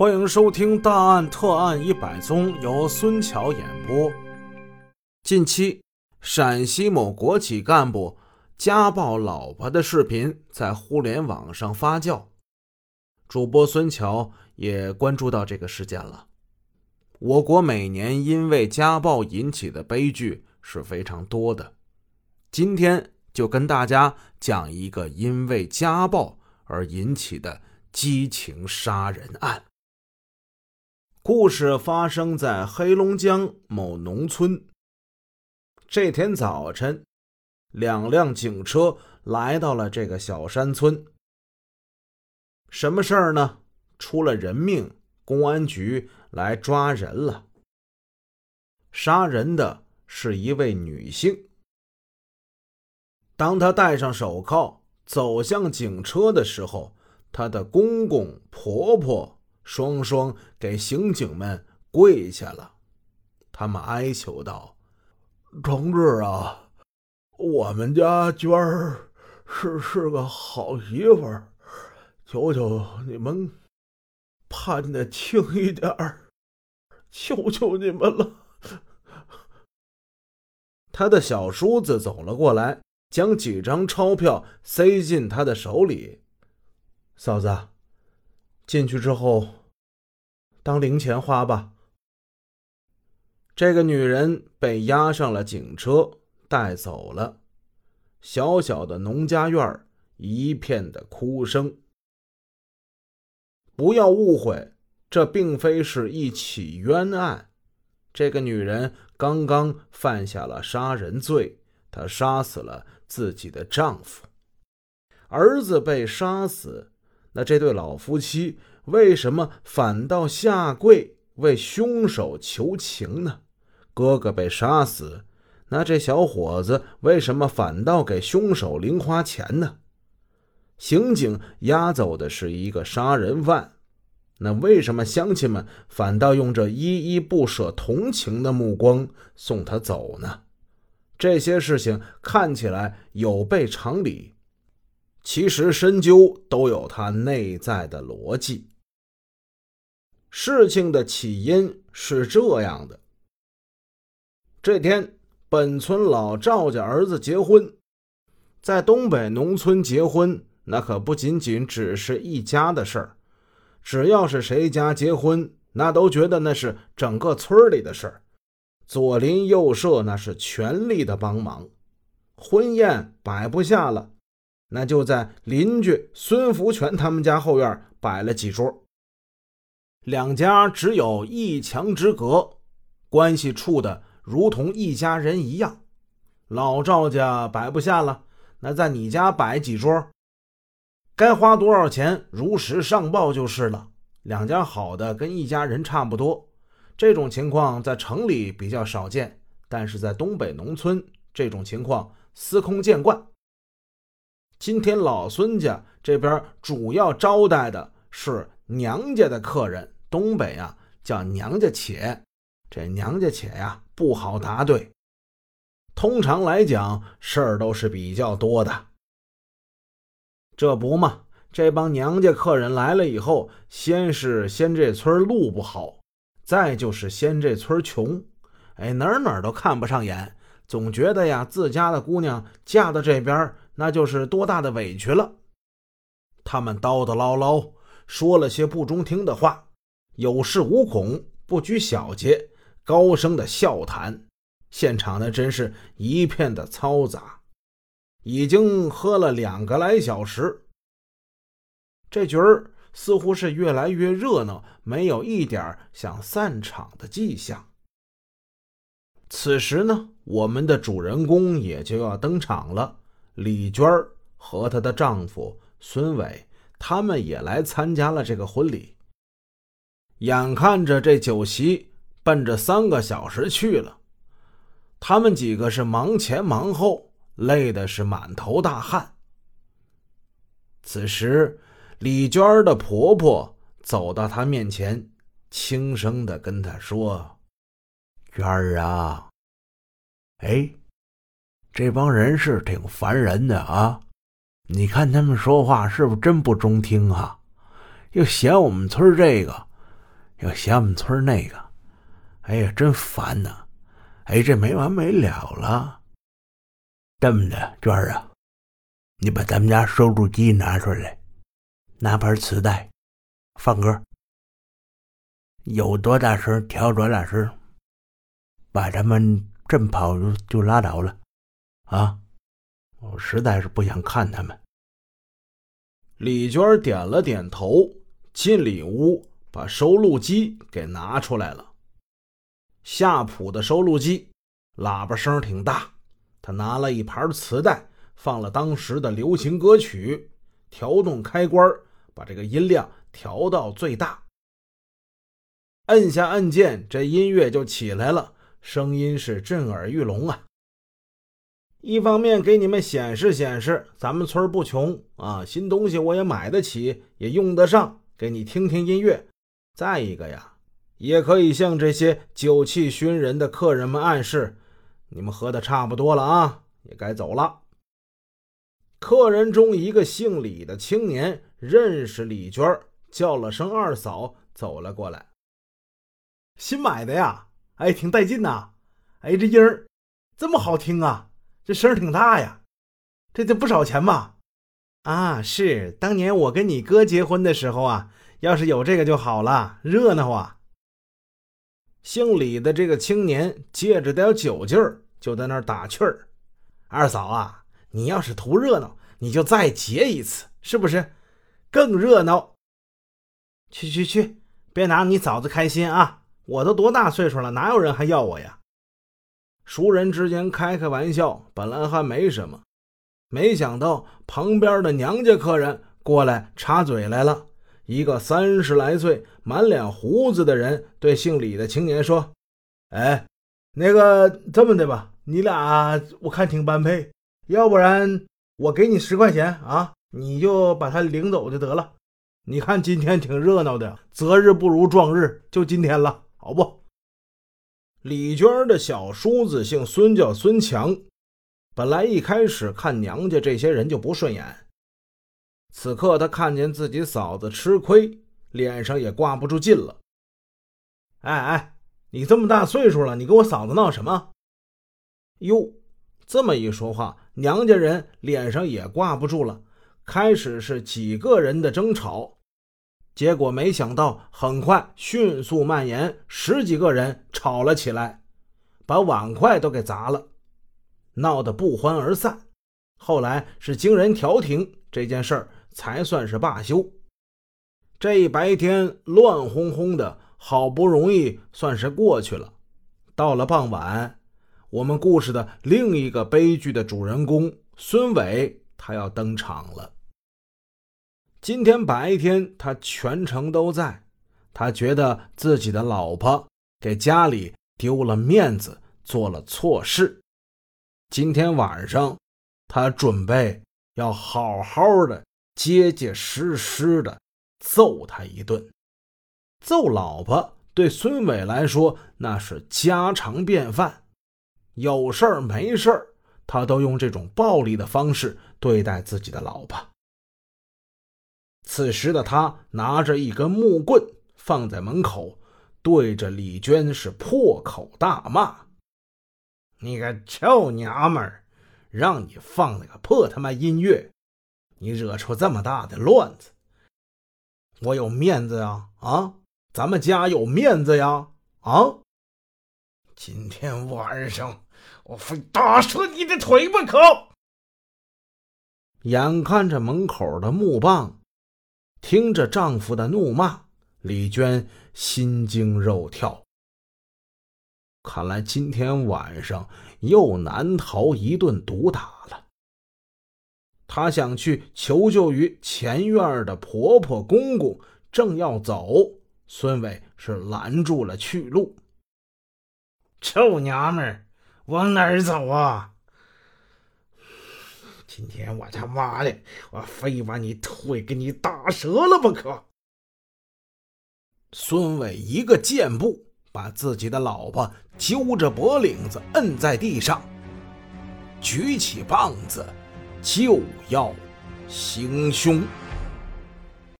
欢迎收听《大案特案一百宗》，由孙桥演播。近期，陕西某国企干部家暴老婆的视频在互联网上发酵，主播孙桥也关注到这个事件了。我国每年因为家暴引起的悲剧是非常多的，今天就跟大家讲一个因为家暴而引起的激情杀人案。故事发生在黑龙江某农村。这天早晨，两辆警车来到了这个小山村。什么事儿呢？出了人命，公安局来抓人了。杀人的是一位女性。当她戴上手铐走向警车的时候，她的公公婆婆。双双给刑警们跪下了，他们哀求道：“同志啊，我们家娟儿是是个好媳妇儿，求求你们判的轻一点儿，求求你们了。”他的小叔子走了过来，将几张钞票塞进他的手里。嫂子，进去之后。当零钱花吧。这个女人被押上了警车，带走了。小小的农家院一片的哭声。不要误会，这并非是一起冤案。这个女人刚刚犯下了杀人罪，她杀死了自己的丈夫，儿子被杀死。那这对老夫妻。为什么反倒下跪为凶手求情呢？哥哥被杀死，那这小伙子为什么反倒给凶手零花钱呢？刑警押走的是一个杀人犯，那为什么乡亲们反倒用这依依不舍、同情的目光送他走呢？这些事情看起来有悖常理，其实深究都有它内在的逻辑。事情的起因是这样的：这天，本村老赵家儿子结婚，在东北农村结婚，那可不仅仅只是一家的事儿。只要是谁家结婚，那都觉得那是整个村里的事儿，左邻右舍那是全力的帮忙。婚宴摆不下了，那就在邻居孙福全他们家后院摆了几桌。两家只有一墙之隔，关系处的如同一家人一样。老赵家摆不下了，那在你家摆几桌，该花多少钱如实上报就是了。两家好的跟一家人差不多。这种情况在城里比较少见，但是在东北农村，这种情况司空见惯。今天老孙家这边主要招待的是。娘家的客人，东北啊叫娘家且，这娘家且呀不好答对。通常来讲，事儿都是比较多的。这不嘛，这帮娘家客人来了以后，先是嫌这村路不好，再就是嫌这村穷，哎，哪哪都看不上眼，总觉得呀自家的姑娘嫁到这边，那就是多大的委屈了。他们叨叨唠唠。说了些不中听的话，有恃无恐，不拘小节，高声的笑谈，现场呢真是一片的嘈杂。已经喝了两个来小时，这局儿似乎是越来越热闹，没有一点想散场的迹象。此时呢，我们的主人公也就要登场了，李娟和她的丈夫孙伟。他们也来参加了这个婚礼。眼看着这酒席奔着三个小时去了，他们几个是忙前忙后，累的是满头大汗。此时，李娟的婆婆走到她面前，轻声的跟她说：“娟儿啊，哎，这帮人是挺烦人的啊。”你看他们说话是不是真不中听啊？又嫌我们村这个，又嫌我们村那个，哎呀，真烦呐！哎，这没完没了了。这么的，娟儿啊，你把咱们家收录机拿出来，拿盘磁带，放歌，有多大声调多大声，把他们震跑就拉倒了。啊，我实在是不想看他们。李娟点了点头，进里屋。把收录机给拿出来了，夏普的收录机，喇叭声挺大。他拿了一盘磁带，放了当时的流行歌曲，调动开关，把这个音量调到最大，摁下按键，这音乐就起来了，声音是震耳欲聋啊！一方面给你们显示显示，咱们村不穷啊，新东西我也买得起，也用得上，给你听听音乐。再一个呀，也可以向这些酒气熏人的客人们暗示：你们喝的差不多了啊，也该走了。客人中一个姓李的青年认识李娟，叫了声二嫂，走了过来。新买的呀，哎，挺带劲呐！哎，这音儿这么好听啊，这声挺大呀，这得不少钱吧？啊，是当年我跟你哥结婚的时候啊。要是有这个就好了，热闹啊！姓李的这个青年借着点酒劲儿，就在那儿打趣儿：“二嫂啊，你要是图热闹，你就再结一次，是不是？更热闹。”去去去，别拿你嫂子开心啊！我都多大岁数了，哪有人还要我呀？熟人之间开开玩笑，本来还没什么，没想到旁边的娘家客人过来插嘴来了。一个三十来岁、满脸胡子的人对姓李的青年说：“哎，那个这么的吧，你俩我看挺般配，要不然我给你十块钱啊，你就把他领走就得了。你看今天挺热闹的，择日不如撞日，就今天了，好不？”李娟的小叔子姓孙，叫孙强，本来一开始看娘家这些人就不顺眼。此刻他看见自己嫂子吃亏，脸上也挂不住劲了。哎哎，你这么大岁数了，你跟我嫂子闹什么？哟，这么一说话，娘家人脸上也挂不住了。开始是几个人的争吵，结果没想到很快迅速蔓延，十几个人吵了起来，把碗筷都给砸了，闹得不欢而散。后来是经人调停，这件事儿。才算是罢休。这一白天乱哄哄的，好不容易算是过去了。到了傍晚，我们故事的另一个悲剧的主人公孙伟，他要登场了。今天白天，他全程都在。他觉得自己的老婆给家里丢了面子，做了错事。今天晚上，他准备要好好的。结结实实的揍他一顿。揍老婆对孙伟来说那是家常便饭，有事儿没事儿，他都用这种暴力的方式对待自己的老婆。此时的他拿着一根木棍放在门口，对着李娟是破口大骂：“你个臭娘们儿，让你放那个破他妈音乐！”你惹出这么大的乱子，我有面子呀！啊，咱们家有面子呀！啊，今天晚上我非打折你的腿不可！眼看着门口的木棒，听着丈夫的怒骂，李娟心惊肉跳。看来今天晚上又难逃一顿毒打了。她想去求救于前院的婆婆公公，正要走，孙伟是拦住了去路。臭娘们儿，往哪儿走啊？今天我他妈的，我非把你腿给你打折了不可！孙伟一个箭步把自己的老婆揪着脖领子摁在地上，举起棒子。就要行凶。